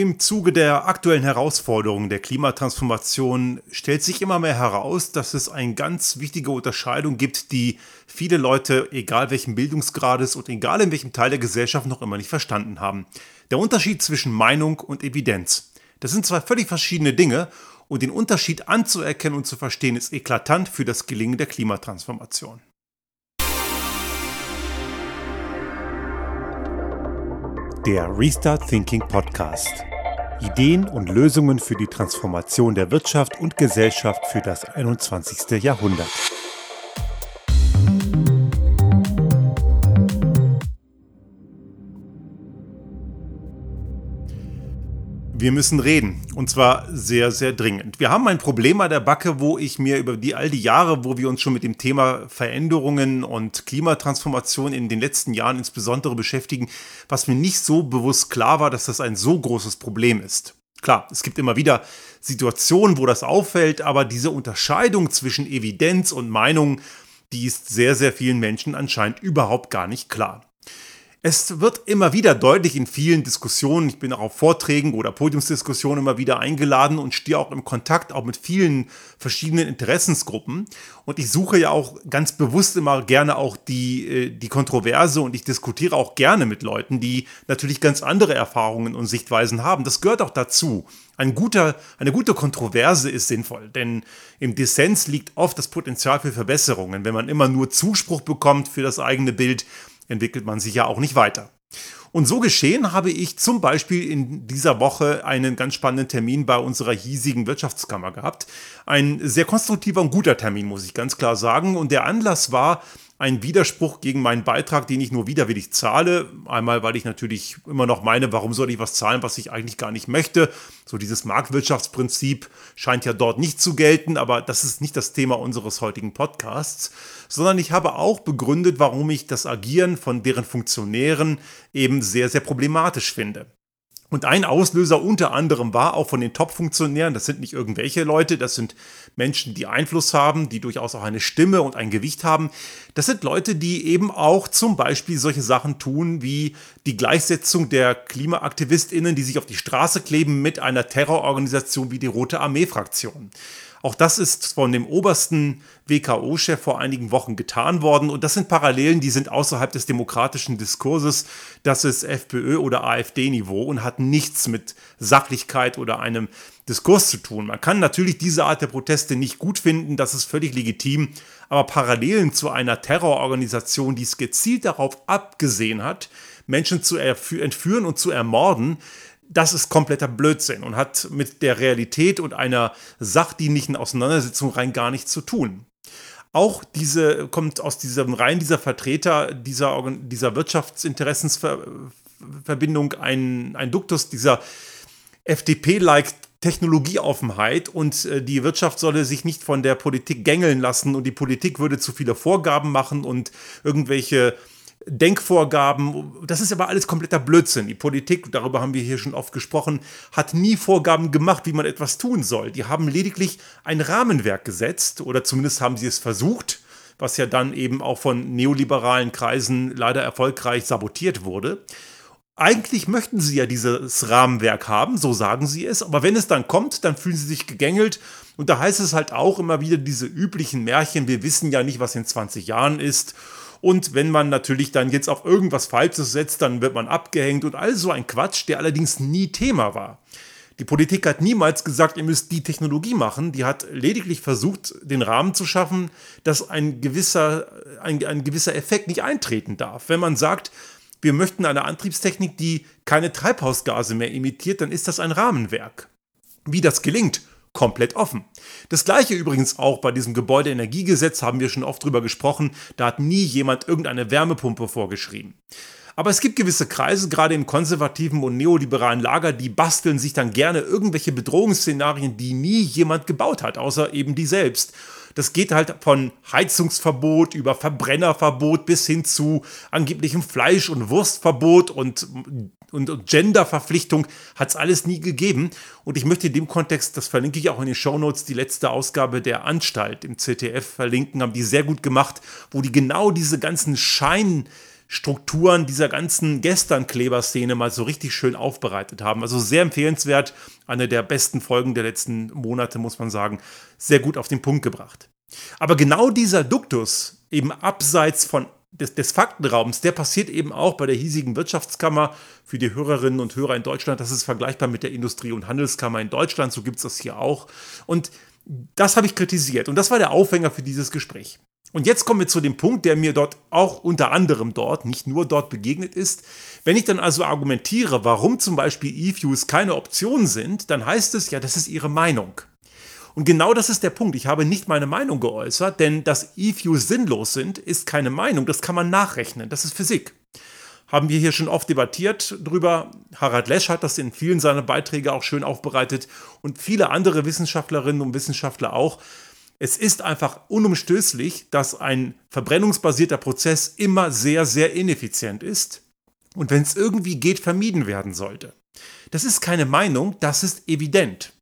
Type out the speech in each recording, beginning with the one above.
Im Zuge der aktuellen Herausforderungen der Klimatransformation stellt sich immer mehr heraus, dass es eine ganz wichtige Unterscheidung gibt, die viele Leute, egal welchen Bildungsgrades und egal in welchem Teil der Gesellschaft, noch immer nicht verstanden haben. Der Unterschied zwischen Meinung und Evidenz. Das sind zwei völlig verschiedene Dinge und den Unterschied anzuerkennen und zu verstehen ist eklatant für das Gelingen der Klimatransformation. Der Restart Thinking Podcast. Ideen und Lösungen für die Transformation der Wirtschaft und Gesellschaft für das 21. Jahrhundert. Wir müssen reden. Und zwar sehr, sehr dringend. Wir haben ein Problem an der Backe, wo ich mir über die, all die Jahre, wo wir uns schon mit dem Thema Veränderungen und Klimatransformation in den letzten Jahren insbesondere beschäftigen, was mir nicht so bewusst klar war, dass das ein so großes Problem ist. Klar, es gibt immer wieder Situationen, wo das auffällt, aber diese Unterscheidung zwischen Evidenz und Meinung, die ist sehr, sehr vielen Menschen anscheinend überhaupt gar nicht klar. Es wird immer wieder deutlich in vielen Diskussionen, ich bin auch auf Vorträgen oder Podiumsdiskussionen immer wieder eingeladen und stehe auch im Kontakt auch mit vielen verschiedenen Interessensgruppen. Und ich suche ja auch ganz bewusst immer gerne auch die, äh, die Kontroverse und ich diskutiere auch gerne mit Leuten, die natürlich ganz andere Erfahrungen und Sichtweisen haben. Das gehört auch dazu. Ein guter, eine gute Kontroverse ist sinnvoll, denn im Dissens liegt oft das Potenzial für Verbesserungen. Wenn man immer nur Zuspruch bekommt für das eigene Bild, entwickelt man sich ja auch nicht weiter. Und so geschehen habe ich zum Beispiel in dieser Woche einen ganz spannenden Termin bei unserer hiesigen Wirtschaftskammer gehabt. Ein sehr konstruktiver und guter Termin, muss ich ganz klar sagen. Und der Anlass war ein Widerspruch gegen meinen Beitrag, den ich nur widerwillig zahle. Einmal, weil ich natürlich immer noch meine, warum soll ich was zahlen, was ich eigentlich gar nicht möchte. So dieses Marktwirtschaftsprinzip scheint ja dort nicht zu gelten, aber das ist nicht das Thema unseres heutigen Podcasts, sondern ich habe auch begründet, warum ich das Agieren von deren Funktionären eben sehr, sehr problematisch finde. Und ein Auslöser unter anderem war auch von den Top-Funktionären, das sind nicht irgendwelche Leute, das sind Menschen, die Einfluss haben, die durchaus auch eine Stimme und ein Gewicht haben. Das sind Leute, die eben auch zum Beispiel solche Sachen tun wie die Gleichsetzung der KlimaaktivistInnen, die sich auf die Straße kleben, mit einer Terrororganisation wie die Rote Armee-Fraktion. Auch das ist von dem obersten WKO-Chef vor einigen Wochen getan worden. Und das sind Parallelen, die sind außerhalb des demokratischen Diskurses. Das ist FPÖ- oder AfD-Niveau und hat nichts mit Sachlichkeit oder einem Diskurs zu tun. Man kann natürlich diese Art der Proteste nicht gut finden, das ist völlig legitim. Aber Parallelen zu einer Terrororganisation, die es gezielt darauf abgesehen hat, Menschen zu entführen und zu ermorden, das ist kompletter Blödsinn und hat mit der Realität und einer sachdienlichen Auseinandersetzung rein gar nichts zu tun. Auch diese kommt aus diesem Reihen dieser Vertreter dieser, dieser Wirtschaftsinteressensverbindung ein, ein Duktus dieser FDP-like Technologieoffenheit und äh, die Wirtschaft solle sich nicht von der Politik gängeln lassen und die Politik würde zu viele Vorgaben machen und irgendwelche Denkvorgaben, das ist aber alles kompletter Blödsinn. Die Politik, darüber haben wir hier schon oft gesprochen, hat nie Vorgaben gemacht, wie man etwas tun soll. Die haben lediglich ein Rahmenwerk gesetzt oder zumindest haben sie es versucht, was ja dann eben auch von neoliberalen Kreisen leider erfolgreich sabotiert wurde. Eigentlich möchten sie ja dieses Rahmenwerk haben, so sagen sie es, aber wenn es dann kommt, dann fühlen sie sich gegängelt und da heißt es halt auch immer wieder diese üblichen Märchen, wir wissen ja nicht, was in 20 Jahren ist und wenn man natürlich dann jetzt auf irgendwas Falsches setzt, dann wird man abgehängt und all so ein Quatsch, der allerdings nie Thema war. Die Politik hat niemals gesagt, ihr müsst die Technologie machen. Die hat lediglich versucht, den Rahmen zu schaffen, dass ein gewisser, ein, ein gewisser Effekt nicht eintreten darf. Wenn man sagt, wir möchten eine Antriebstechnik, die keine Treibhausgase mehr emittiert, dann ist das ein Rahmenwerk. Wie das gelingt, komplett offen. Das gleiche übrigens auch bei diesem Gebäudeenergiegesetz haben wir schon oft drüber gesprochen, da hat nie jemand irgendeine Wärmepumpe vorgeschrieben. Aber es gibt gewisse Kreise, gerade im konservativen und neoliberalen Lager, die basteln sich dann gerne irgendwelche Bedrohungsszenarien, die nie jemand gebaut hat, außer eben die selbst. Das geht halt von Heizungsverbot über Verbrennerverbot bis hin zu angeblichem Fleisch- und Wurstverbot und, und, und Genderverpflichtung hat es alles nie gegeben. Und ich möchte in dem Kontext, das verlinke ich auch in den Shownotes, die letzte Ausgabe der Anstalt im ZDF verlinken, haben die sehr gut gemacht, wo die genau diese ganzen Schein- Strukturen dieser ganzen Gestern-Kleber-Szene mal so richtig schön aufbereitet haben. Also sehr empfehlenswert, eine der besten Folgen der letzten Monate, muss man sagen, sehr gut auf den Punkt gebracht. Aber genau dieser Duktus, eben abseits von des, des Faktenraums, der passiert eben auch bei der hiesigen Wirtschaftskammer für die Hörerinnen und Hörer in Deutschland. Das ist vergleichbar mit der Industrie- und Handelskammer in Deutschland, so gibt es das hier auch. Und das habe ich kritisiert und das war der Aufhänger für dieses Gespräch. Und jetzt kommen wir zu dem Punkt, der mir dort auch unter anderem dort, nicht nur dort begegnet ist. Wenn ich dann also argumentiere, warum zum Beispiel E-Fuels keine Option sind, dann heißt es ja, das ist ihre Meinung. Und genau das ist der Punkt. Ich habe nicht meine Meinung geäußert, denn dass E-Fuels sinnlos sind, ist keine Meinung. Das kann man nachrechnen. Das ist Physik. Haben wir hier schon oft debattiert drüber. Harald Lesch hat das in vielen seiner Beiträge auch schön aufbereitet und viele andere Wissenschaftlerinnen und Wissenschaftler auch. Es ist einfach unumstößlich, dass ein verbrennungsbasierter Prozess immer sehr, sehr ineffizient ist und wenn es irgendwie geht, vermieden werden sollte. Das ist keine Meinung, das ist evident.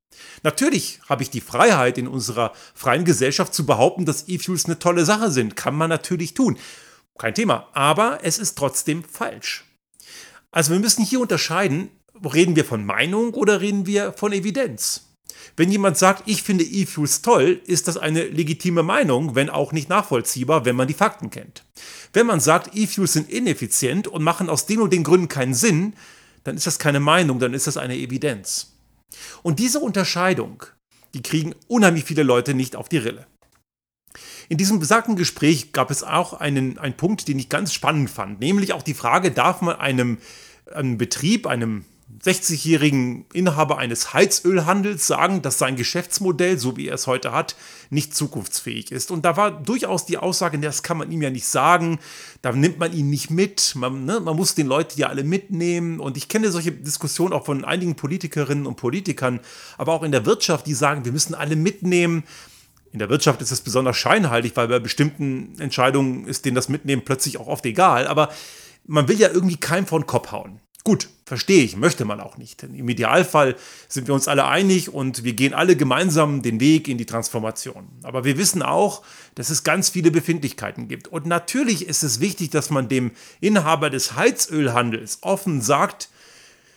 Natürlich habe ich die Freiheit in unserer freien Gesellschaft zu behaupten, dass E-Fuels eine tolle Sache sind. Kann man natürlich tun. Kein Thema. Aber es ist trotzdem falsch. Also wir müssen hier unterscheiden, reden wir von Meinung oder reden wir von Evidenz? Wenn jemand sagt, ich finde E-Fuels toll, ist das eine legitime Meinung, wenn auch nicht nachvollziehbar, wenn man die Fakten kennt. Wenn man sagt, E-Fuels sind ineffizient und machen aus den und den Gründen keinen Sinn, dann ist das keine Meinung, dann ist das eine Evidenz. Und diese Unterscheidung, die kriegen unheimlich viele Leute nicht auf die Rille. In diesem besagten Gespräch gab es auch einen, einen Punkt, den ich ganz spannend fand, nämlich auch die Frage, darf man einem, einem Betrieb, einem 60-jährigen Inhaber eines Heizölhandels sagen, dass sein Geschäftsmodell, so wie er es heute hat, nicht zukunftsfähig ist. Und da war durchaus die Aussage, das kann man ihm ja nicht sagen, da nimmt man ihn nicht mit, man, ne, man muss den Leute ja alle mitnehmen. Und ich kenne solche Diskussionen auch von einigen Politikerinnen und Politikern, aber auch in der Wirtschaft, die sagen, wir müssen alle mitnehmen. In der Wirtschaft ist es besonders scheinheilig, weil bei bestimmten Entscheidungen ist denen das Mitnehmen plötzlich auch oft egal. Aber man will ja irgendwie keinem von Kopf hauen. Gut, verstehe ich, möchte man auch nicht. Im Idealfall sind wir uns alle einig und wir gehen alle gemeinsam den Weg in die Transformation. Aber wir wissen auch, dass es ganz viele Befindlichkeiten gibt. Und natürlich ist es wichtig, dass man dem Inhaber des Heizölhandels offen sagt,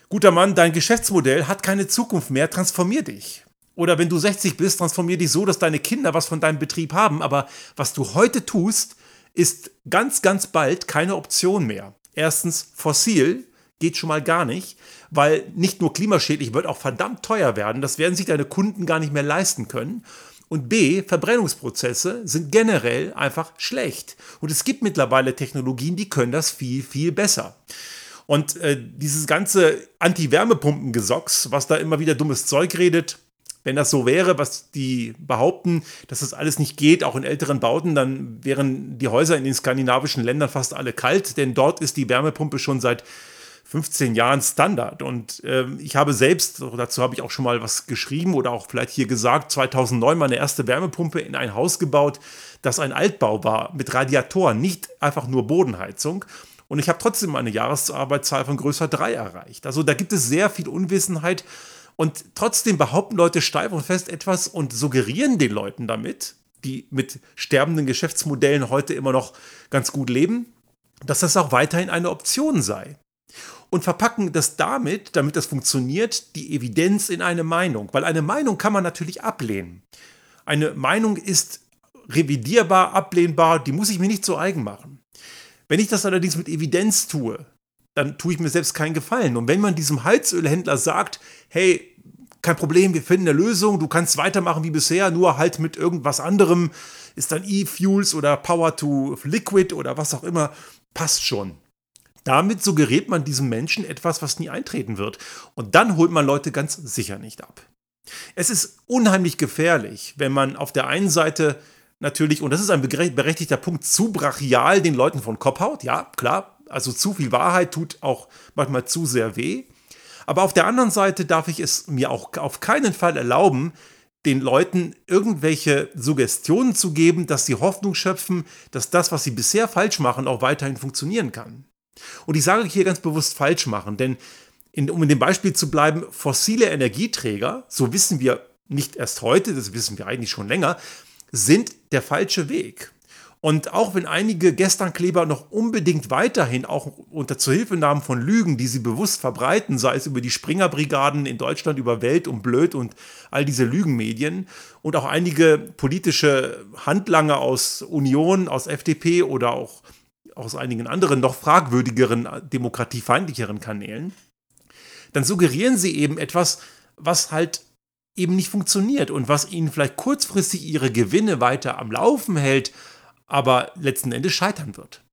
guter Mann, dein Geschäftsmodell hat keine Zukunft mehr, transformier dich. Oder wenn du 60 bist, transformier dich so, dass deine Kinder was von deinem Betrieb haben. Aber was du heute tust, ist ganz, ganz bald keine Option mehr. Erstens fossil, geht schon mal gar nicht, weil nicht nur klimaschädlich wird auch verdammt teuer werden. Das werden sich deine Kunden gar nicht mehr leisten können. Und B, Verbrennungsprozesse sind generell einfach schlecht. Und es gibt mittlerweile Technologien, die können das viel, viel besser. Und äh, dieses ganze Anti-Wärmepumpen-Gesocks, was da immer wieder dummes Zeug redet, wenn das so wäre, was die behaupten, dass das alles nicht geht, auch in älteren Bauten, dann wären die Häuser in den skandinavischen Ländern fast alle kalt, denn dort ist die Wärmepumpe schon seit 15 Jahren Standard. Und äh, ich habe selbst, dazu habe ich auch schon mal was geschrieben oder auch vielleicht hier gesagt, 2009 meine erste Wärmepumpe in ein Haus gebaut, das ein Altbau war, mit Radiatoren, nicht einfach nur Bodenheizung. Und ich habe trotzdem eine Jahresarbeitszahl von größer 3 erreicht. Also da gibt es sehr viel Unwissenheit. Und trotzdem behaupten Leute steif und fest etwas und suggerieren den Leuten damit, die mit sterbenden Geschäftsmodellen heute immer noch ganz gut leben, dass das auch weiterhin eine Option sei und verpacken das damit, damit das funktioniert, die Evidenz in eine Meinung. Weil eine Meinung kann man natürlich ablehnen. Eine Meinung ist revidierbar, ablehnbar, die muss ich mir nicht zu eigen machen. Wenn ich das allerdings mit Evidenz tue, dann tue ich mir selbst keinen Gefallen. Und wenn man diesem Heizölhändler sagt, hey, kein Problem, wir finden eine Lösung, du kannst weitermachen wie bisher, nur halt mit irgendwas anderem, ist dann E-Fuels oder Power to Liquid oder was auch immer, passt schon. Damit suggeriert man diesem Menschen etwas, was nie eintreten wird. Und dann holt man Leute ganz sicher nicht ab. Es ist unheimlich gefährlich, wenn man auf der einen Seite natürlich, und das ist ein berechtigter Punkt, zu brachial den Leuten von Kopf haut. Ja, klar, also zu viel Wahrheit tut auch manchmal zu sehr weh. Aber auf der anderen Seite darf ich es mir auch auf keinen Fall erlauben, den Leuten irgendwelche Suggestionen zu geben, dass sie Hoffnung schöpfen, dass das, was sie bisher falsch machen, auch weiterhin funktionieren kann. Und ich sage hier ganz bewusst falsch machen, denn in, um in dem Beispiel zu bleiben, fossile Energieträger, so wissen wir nicht erst heute, das wissen wir eigentlich schon länger, sind der falsche Weg. Und auch wenn einige Gesternkleber noch unbedingt weiterhin auch unter Zuhilfenahmen von Lügen, die sie bewusst verbreiten, sei es über die Springerbrigaden in Deutschland, über Welt und Blöd und all diese Lügenmedien und auch einige politische Handlanger aus Union, aus FDP oder auch aus einigen anderen noch fragwürdigeren, demokratiefeindlicheren Kanälen, dann suggerieren sie eben etwas, was halt eben nicht funktioniert und was ihnen vielleicht kurzfristig ihre Gewinne weiter am Laufen hält, aber letzten Endes scheitern wird.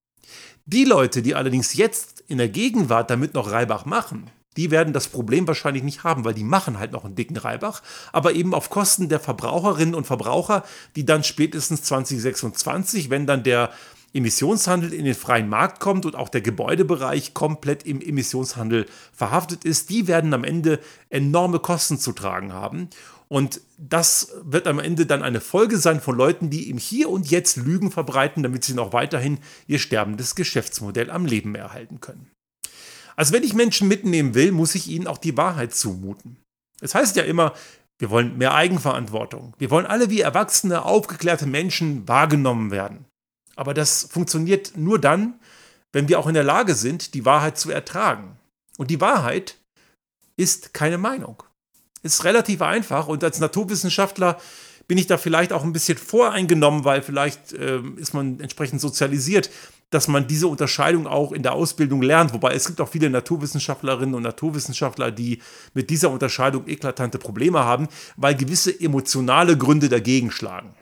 Die Leute, die allerdings jetzt in der Gegenwart damit noch Reibach machen, die werden das Problem wahrscheinlich nicht haben, weil die machen halt noch einen dicken Reibach, aber eben auf Kosten der Verbraucherinnen und Verbraucher, die dann spätestens 2026, wenn dann der Emissionshandel in den freien Markt kommt und auch der Gebäudebereich komplett im Emissionshandel verhaftet ist, die werden am Ende enorme Kosten zu tragen haben. Und das wird am Ende dann eine Folge sein von Leuten, die im Hier und Jetzt Lügen verbreiten, damit sie noch weiterhin ihr sterbendes Geschäftsmodell am Leben erhalten können. Also wenn ich Menschen mitnehmen will, muss ich ihnen auch die Wahrheit zumuten. Es heißt ja immer, wir wollen mehr Eigenverantwortung. Wir wollen alle wie erwachsene, aufgeklärte Menschen wahrgenommen werden. Aber das funktioniert nur dann, wenn wir auch in der Lage sind, die Wahrheit zu ertragen. Und die Wahrheit ist keine Meinung ist relativ einfach und als Naturwissenschaftler bin ich da vielleicht auch ein bisschen voreingenommen, weil vielleicht äh, ist man entsprechend sozialisiert, dass man diese Unterscheidung auch in der Ausbildung lernt. Wobei es gibt auch viele Naturwissenschaftlerinnen und Naturwissenschaftler, die mit dieser Unterscheidung eklatante Probleme haben, weil gewisse emotionale Gründe dagegen schlagen.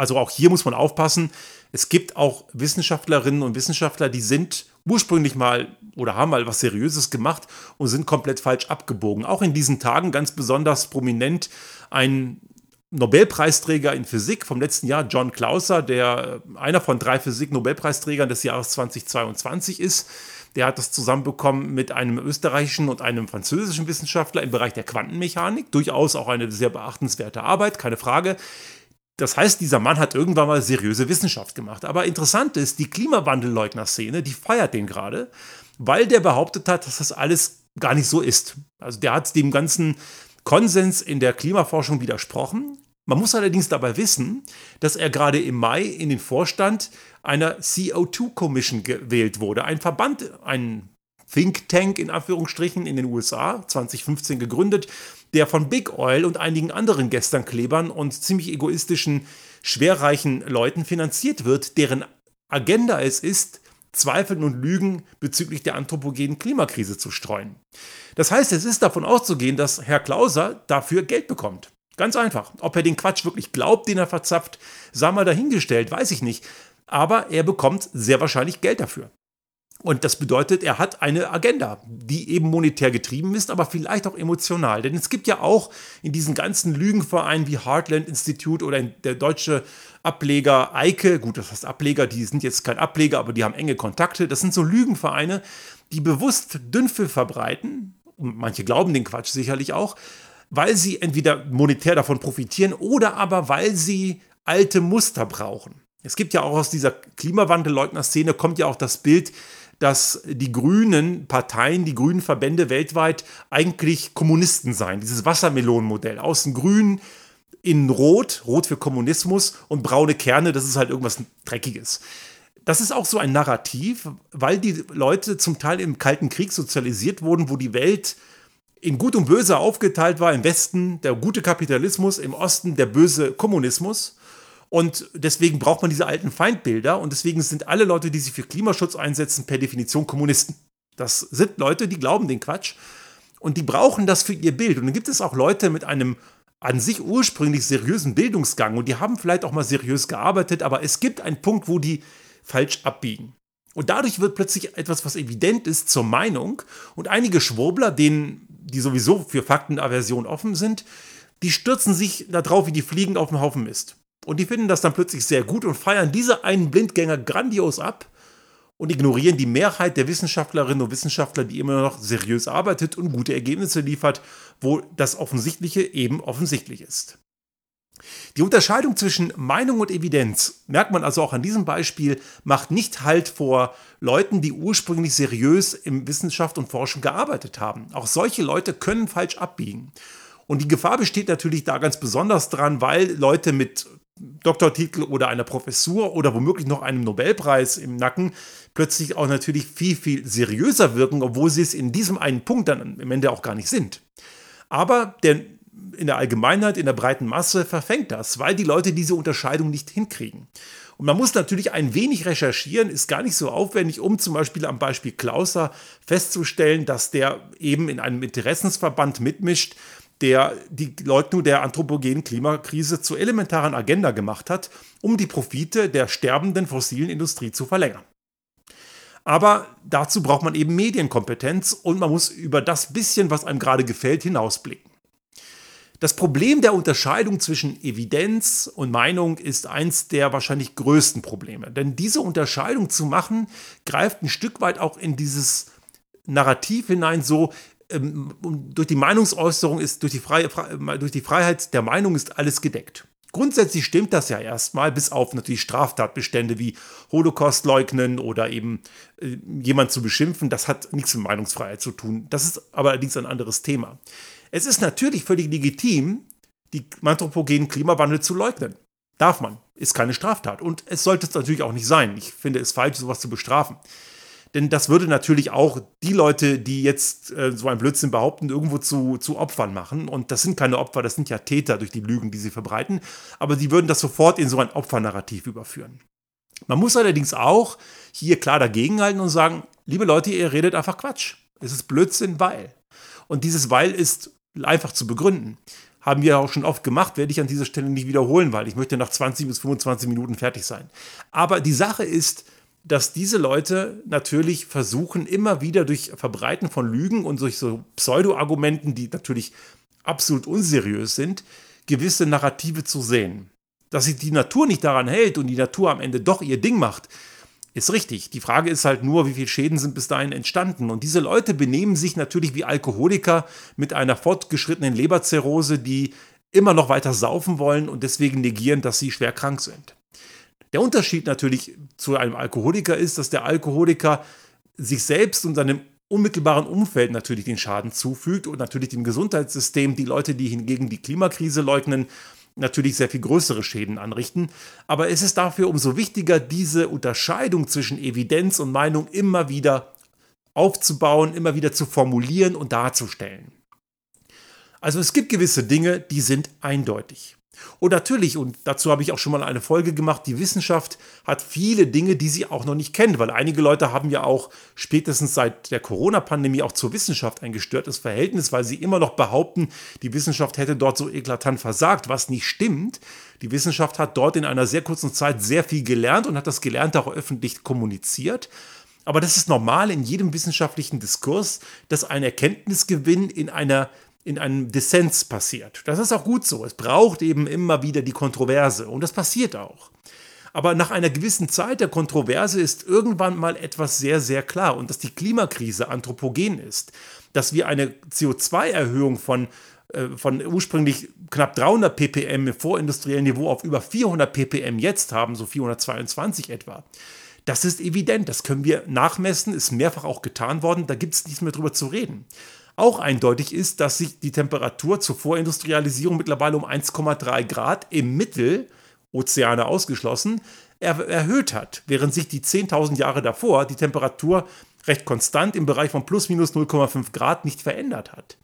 Also auch hier muss man aufpassen. Es gibt auch Wissenschaftlerinnen und Wissenschaftler, die sind ursprünglich mal oder haben mal was Seriöses gemacht und sind komplett falsch abgebogen. Auch in diesen Tagen ganz besonders prominent ein Nobelpreisträger in Physik vom letzten Jahr, John Clauser, der einer von drei Physik-Nobelpreisträgern des Jahres 2022 ist. Der hat das zusammenbekommen mit einem österreichischen und einem französischen Wissenschaftler im Bereich der Quantenmechanik. Durchaus auch eine sehr beachtenswerte Arbeit, keine Frage. Das heißt, dieser Mann hat irgendwann mal seriöse Wissenschaft gemacht. Aber interessant ist, die Klimawandelleugner-Szene, die feiert den gerade, weil der behauptet hat, dass das alles gar nicht so ist. Also der hat dem ganzen Konsens in der Klimaforschung widersprochen. Man muss allerdings dabei wissen, dass er gerade im Mai in den Vorstand einer CO2 Commission gewählt wurde. Ein Verband, ein Think Tank in Anführungsstrichen in den USA, 2015 gegründet, der von Big Oil und einigen anderen Gesternklebern und ziemlich egoistischen, schwerreichen Leuten finanziert wird, deren Agenda es ist, Zweifeln und Lügen bezüglich der anthropogenen Klimakrise zu streuen. Das heißt, es ist davon auszugehen, dass Herr Klauser dafür Geld bekommt. Ganz einfach. Ob er den Quatsch wirklich glaubt, den er verzapft, sei mal dahingestellt, weiß ich nicht. Aber er bekommt sehr wahrscheinlich Geld dafür. Und das bedeutet, er hat eine Agenda, die eben monetär getrieben ist, aber vielleicht auch emotional. Denn es gibt ja auch in diesen ganzen Lügenvereinen wie Heartland Institute oder der deutsche Ableger Eike, gut, das heißt Ableger, die sind jetzt kein Ableger, aber die haben enge Kontakte. Das sind so Lügenvereine, die bewusst Dünnpfill verbreiten. Und manche glauben den Quatsch sicherlich auch, weil sie entweder monetär davon profitieren oder aber weil sie alte Muster brauchen. Es gibt ja auch aus dieser Klimawandelleugner-Szene kommt ja auch das Bild, dass die grünen Parteien, die grünen Verbände weltweit eigentlich Kommunisten seien. Dieses Wassermelonenmodell. Außen grün, innen rot, rot für Kommunismus und braune Kerne, das ist halt irgendwas Dreckiges. Das ist auch so ein Narrativ, weil die Leute zum Teil im Kalten Krieg sozialisiert wurden, wo die Welt in Gut und Böse aufgeteilt war. Im Westen der gute Kapitalismus, im Osten der böse Kommunismus. Und deswegen braucht man diese alten Feindbilder und deswegen sind alle Leute, die sich für Klimaschutz einsetzen, per Definition Kommunisten. Das sind Leute, die glauben den Quatsch und die brauchen das für ihr Bild. Und dann gibt es auch Leute mit einem an sich ursprünglich seriösen Bildungsgang und die haben vielleicht auch mal seriös gearbeitet, aber es gibt einen Punkt, wo die falsch abbiegen. Und dadurch wird plötzlich etwas, was evident ist, zur Meinung. Und einige Schwurbler, denen, die sowieso für Faktenaversion offen sind, die stürzen sich darauf, wie die Fliegen auf dem Haufen Mist. Und die finden das dann plötzlich sehr gut und feiern diese einen Blindgänger grandios ab und ignorieren die Mehrheit der Wissenschaftlerinnen und Wissenschaftler, die immer noch seriös arbeitet und gute Ergebnisse liefert, wo das Offensichtliche eben offensichtlich ist. Die Unterscheidung zwischen Meinung und Evidenz, merkt man also auch an diesem Beispiel, macht nicht Halt vor Leuten, die ursprünglich seriös in Wissenschaft und Forschung gearbeitet haben. Auch solche Leute können falsch abbiegen. Und die Gefahr besteht natürlich da ganz besonders dran, weil Leute mit Doktortitel oder einer Professur oder womöglich noch einem Nobelpreis im Nacken plötzlich auch natürlich viel, viel seriöser wirken, obwohl sie es in diesem einen Punkt dann am Ende auch gar nicht sind. Aber der, in der Allgemeinheit, in der breiten Masse verfängt das, weil die Leute diese Unterscheidung nicht hinkriegen. Und man muss natürlich ein wenig recherchieren, ist gar nicht so aufwendig, um zum Beispiel am Beispiel Klauser festzustellen, dass der eben in einem Interessensverband mitmischt, der die Leugnung der anthropogenen Klimakrise zur elementaren Agenda gemacht hat, um die Profite der sterbenden fossilen Industrie zu verlängern. Aber dazu braucht man eben Medienkompetenz und man muss über das bisschen, was einem gerade gefällt, hinausblicken. Das Problem der Unterscheidung zwischen Evidenz und Meinung ist eins der wahrscheinlich größten Probleme. Denn diese Unterscheidung zu machen, greift ein Stück weit auch in dieses Narrativ hinein, so ähm, durch die Meinungsäußerung ist, durch die, Freie, durch die Freiheit der Meinung ist alles gedeckt. Grundsätzlich stimmt das ja erstmal, bis auf natürlich Straftatbestände wie Holocaust leugnen oder eben äh, jemand zu beschimpfen. Das hat nichts mit Meinungsfreiheit zu tun. Das ist aber allerdings ein anderes Thema. Es ist natürlich völlig legitim, die anthropogenen Klimawandel zu leugnen. Darf man, ist keine Straftat. Und es sollte es natürlich auch nicht sein. Ich finde es falsch, sowas zu bestrafen. Denn das würde natürlich auch die Leute, die jetzt äh, so ein Blödsinn behaupten, irgendwo zu, zu Opfern machen. Und das sind keine Opfer, das sind ja Täter durch die Lügen, die sie verbreiten. Aber die würden das sofort in so ein Opfernarrativ überführen. Man muss allerdings auch hier klar dagegenhalten und sagen, liebe Leute, ihr redet einfach Quatsch. Es ist Blödsinn, weil. Und dieses Weil ist einfach zu begründen. Haben wir auch schon oft gemacht, werde ich an dieser Stelle nicht wiederholen, weil ich möchte nach 20 bis 25 Minuten fertig sein. Aber die Sache ist, dass diese Leute natürlich versuchen, immer wieder durch Verbreiten von Lügen und durch so Pseudo-Argumenten, die natürlich absolut unseriös sind, gewisse Narrative zu sehen. Dass sich die Natur nicht daran hält und die Natur am Ende doch ihr Ding macht, ist richtig. Die Frage ist halt nur, wie viele Schäden sind bis dahin entstanden. Und diese Leute benehmen sich natürlich wie Alkoholiker mit einer fortgeschrittenen Leberzirrhose, die immer noch weiter saufen wollen und deswegen negieren, dass sie schwer krank sind. Der Unterschied natürlich zu einem Alkoholiker ist, dass der Alkoholiker sich selbst und seinem unmittelbaren Umfeld natürlich den Schaden zufügt und natürlich dem Gesundheitssystem die Leute, die hingegen die Klimakrise leugnen, natürlich sehr viel größere Schäden anrichten. Aber es ist dafür umso wichtiger, diese Unterscheidung zwischen Evidenz und Meinung immer wieder aufzubauen, immer wieder zu formulieren und darzustellen. Also es gibt gewisse Dinge, die sind eindeutig. Und natürlich, und dazu habe ich auch schon mal eine Folge gemacht, die Wissenschaft hat viele Dinge, die sie auch noch nicht kennt, weil einige Leute haben ja auch spätestens seit der Corona-Pandemie auch zur Wissenschaft ein gestörtes Verhältnis, weil sie immer noch behaupten, die Wissenschaft hätte dort so eklatant versagt, was nicht stimmt. Die Wissenschaft hat dort in einer sehr kurzen Zeit sehr viel gelernt und hat das Gelernte auch öffentlich kommuniziert. Aber das ist normal in jedem wissenschaftlichen Diskurs, dass ein Erkenntnisgewinn in einer in einem Dissens passiert. Das ist auch gut so. Es braucht eben immer wieder die Kontroverse und das passiert auch. Aber nach einer gewissen Zeit der Kontroverse ist irgendwann mal etwas sehr, sehr klar und dass die Klimakrise anthropogen ist. Dass wir eine CO2-Erhöhung von, äh, von ursprünglich knapp 300 ppm im vorindustriellen Niveau auf über 400 ppm jetzt haben, so 422 etwa. Das ist evident, das können wir nachmessen, ist mehrfach auch getan worden, da gibt es nichts mehr drüber zu reden. Auch eindeutig ist, dass sich die Temperatur zur Vorindustrialisierung mittlerweile um 1,3 Grad im Mittel, Ozeane ausgeschlossen, er erhöht hat, während sich die 10.000 Jahre davor die Temperatur recht konstant im Bereich von plus minus 0,5 Grad nicht verändert hat.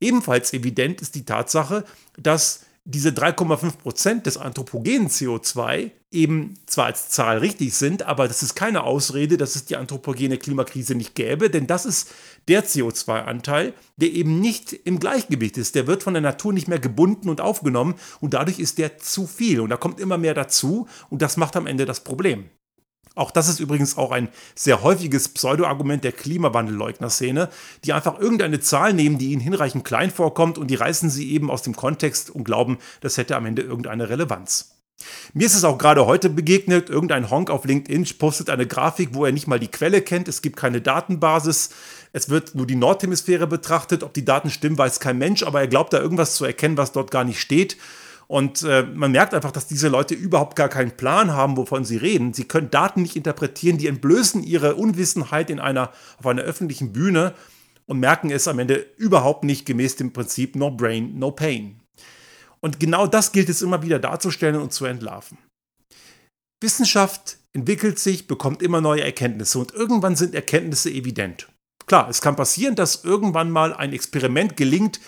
Ebenfalls evident ist die Tatsache, dass diese 3,5 Prozent des anthropogenen CO2 eben zwar als Zahl richtig sind, aber das ist keine Ausrede, dass es die anthropogene Klimakrise nicht gäbe, denn das ist der CO2-Anteil, der eben nicht im Gleichgewicht ist. Der wird von der Natur nicht mehr gebunden und aufgenommen und dadurch ist der zu viel und da kommt immer mehr dazu und das macht am Ende das Problem. Auch das ist übrigens auch ein sehr häufiges Pseudo-Argument der Klimawandelleugner-Szene, die einfach irgendeine Zahl nehmen, die ihnen hinreichend klein vorkommt und die reißen sie eben aus dem Kontext und glauben, das hätte am Ende irgendeine Relevanz. Mir ist es auch gerade heute begegnet, irgendein Honk auf LinkedIn postet eine Grafik, wo er nicht mal die Quelle kennt, es gibt keine Datenbasis, es wird nur die Nordhemisphäre betrachtet, ob die Daten stimmen, weiß kein Mensch, aber er glaubt da irgendwas zu erkennen, was dort gar nicht steht und äh, man merkt einfach, dass diese Leute überhaupt gar keinen Plan haben, wovon sie reden. Sie können Daten nicht interpretieren, die entblößen ihre Unwissenheit in einer, auf einer öffentlichen Bühne und merken es am Ende überhaupt nicht gemäß dem Prinzip No Brain, No Pain. Und genau das gilt es immer wieder darzustellen und zu entlarven. Wissenschaft entwickelt sich, bekommt immer neue Erkenntnisse und irgendwann sind Erkenntnisse evident. Klar, es kann passieren, dass irgendwann mal ein Experiment gelingt,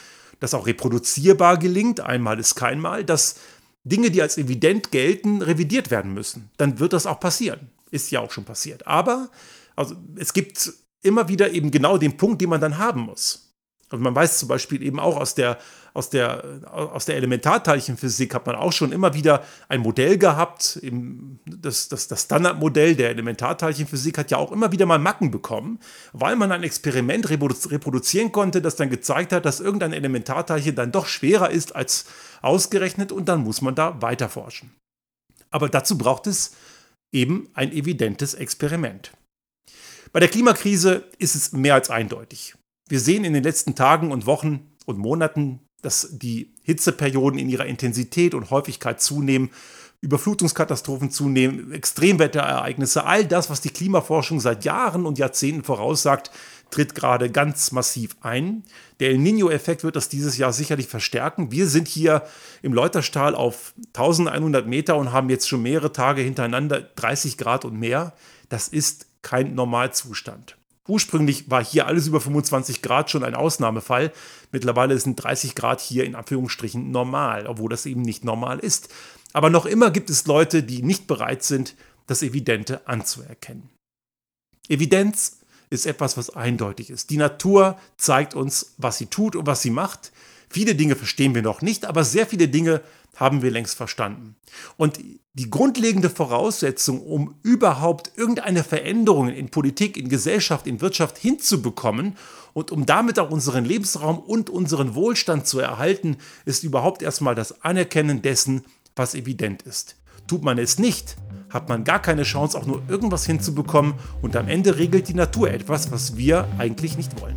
das auch reproduzierbar gelingt, einmal ist kein Mal, dass Dinge, die als evident gelten, revidiert werden müssen. Dann wird das auch passieren. Ist ja auch schon passiert. Aber also, es gibt immer wieder eben genau den Punkt, den man dann haben muss. Also man weiß zum Beispiel eben auch aus der, aus der, aus der Elementarteilchenphysik hat man auch schon immer wieder ein Modell gehabt. Das, das, das Standardmodell der Elementarteilchenphysik hat ja auch immer wieder mal Macken bekommen, weil man ein Experiment reproduzieren konnte, das dann gezeigt hat, dass irgendein Elementarteilchen dann doch schwerer ist als ausgerechnet und dann muss man da weiter forschen. Aber dazu braucht es eben ein evidentes Experiment. Bei der Klimakrise ist es mehr als eindeutig. Wir sehen in den letzten Tagen und Wochen und Monaten, dass die Hitzeperioden in ihrer Intensität und Häufigkeit zunehmen, Überflutungskatastrophen zunehmen, Extremwetterereignisse, all das, was die Klimaforschung seit Jahren und Jahrzehnten voraussagt, tritt gerade ganz massiv ein. Der El Nino-Effekt wird das dieses Jahr sicherlich verstärken. Wir sind hier im Leuterstahl auf 1100 Meter und haben jetzt schon mehrere Tage hintereinander 30 Grad und mehr. Das ist kein Normalzustand. Ursprünglich war hier alles über 25 Grad schon ein Ausnahmefall. Mittlerweile sind 30 Grad hier in Anführungsstrichen normal, obwohl das eben nicht normal ist. Aber noch immer gibt es Leute, die nicht bereit sind, das Evidente anzuerkennen. Evidenz ist etwas, was eindeutig ist. Die Natur zeigt uns, was sie tut und was sie macht. Viele Dinge verstehen wir noch nicht, aber sehr viele Dinge haben wir längst verstanden. Und die grundlegende Voraussetzung, um überhaupt irgendeine Veränderung in Politik, in Gesellschaft, in Wirtschaft hinzubekommen und um damit auch unseren Lebensraum und unseren Wohlstand zu erhalten, ist überhaupt erstmal das Anerkennen dessen, was evident ist. Tut man es nicht, hat man gar keine Chance, auch nur irgendwas hinzubekommen und am Ende regelt die Natur etwas, was wir eigentlich nicht wollen.